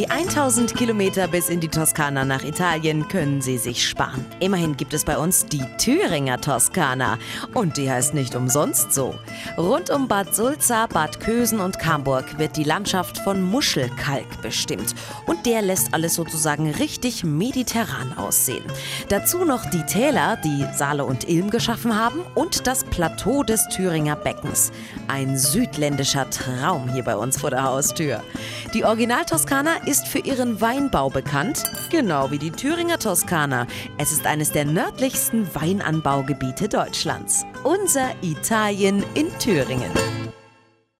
Die 1000 Kilometer bis in die Toskana nach Italien können Sie sich sparen. Immerhin gibt es bei uns die Thüringer Toskana. Und die heißt nicht umsonst so. Rund um Bad Sulza, Bad Kösen und Camburg wird die Landschaft von Muschelkalk bestimmt. Und der lässt alles sozusagen richtig mediterran aussehen. Dazu noch die Täler, die Saale und Ilm geschaffen haben und das Plateau des Thüringer Beckens. Ein südländischer Traum hier bei uns vor der Haustür. Die Original-Toskana ist für ihren Weinbau bekannt, genau wie die Thüringer Toskana. Es ist eines der nördlichsten Weinanbaugebiete Deutschlands. Unser Italien in Thüringen.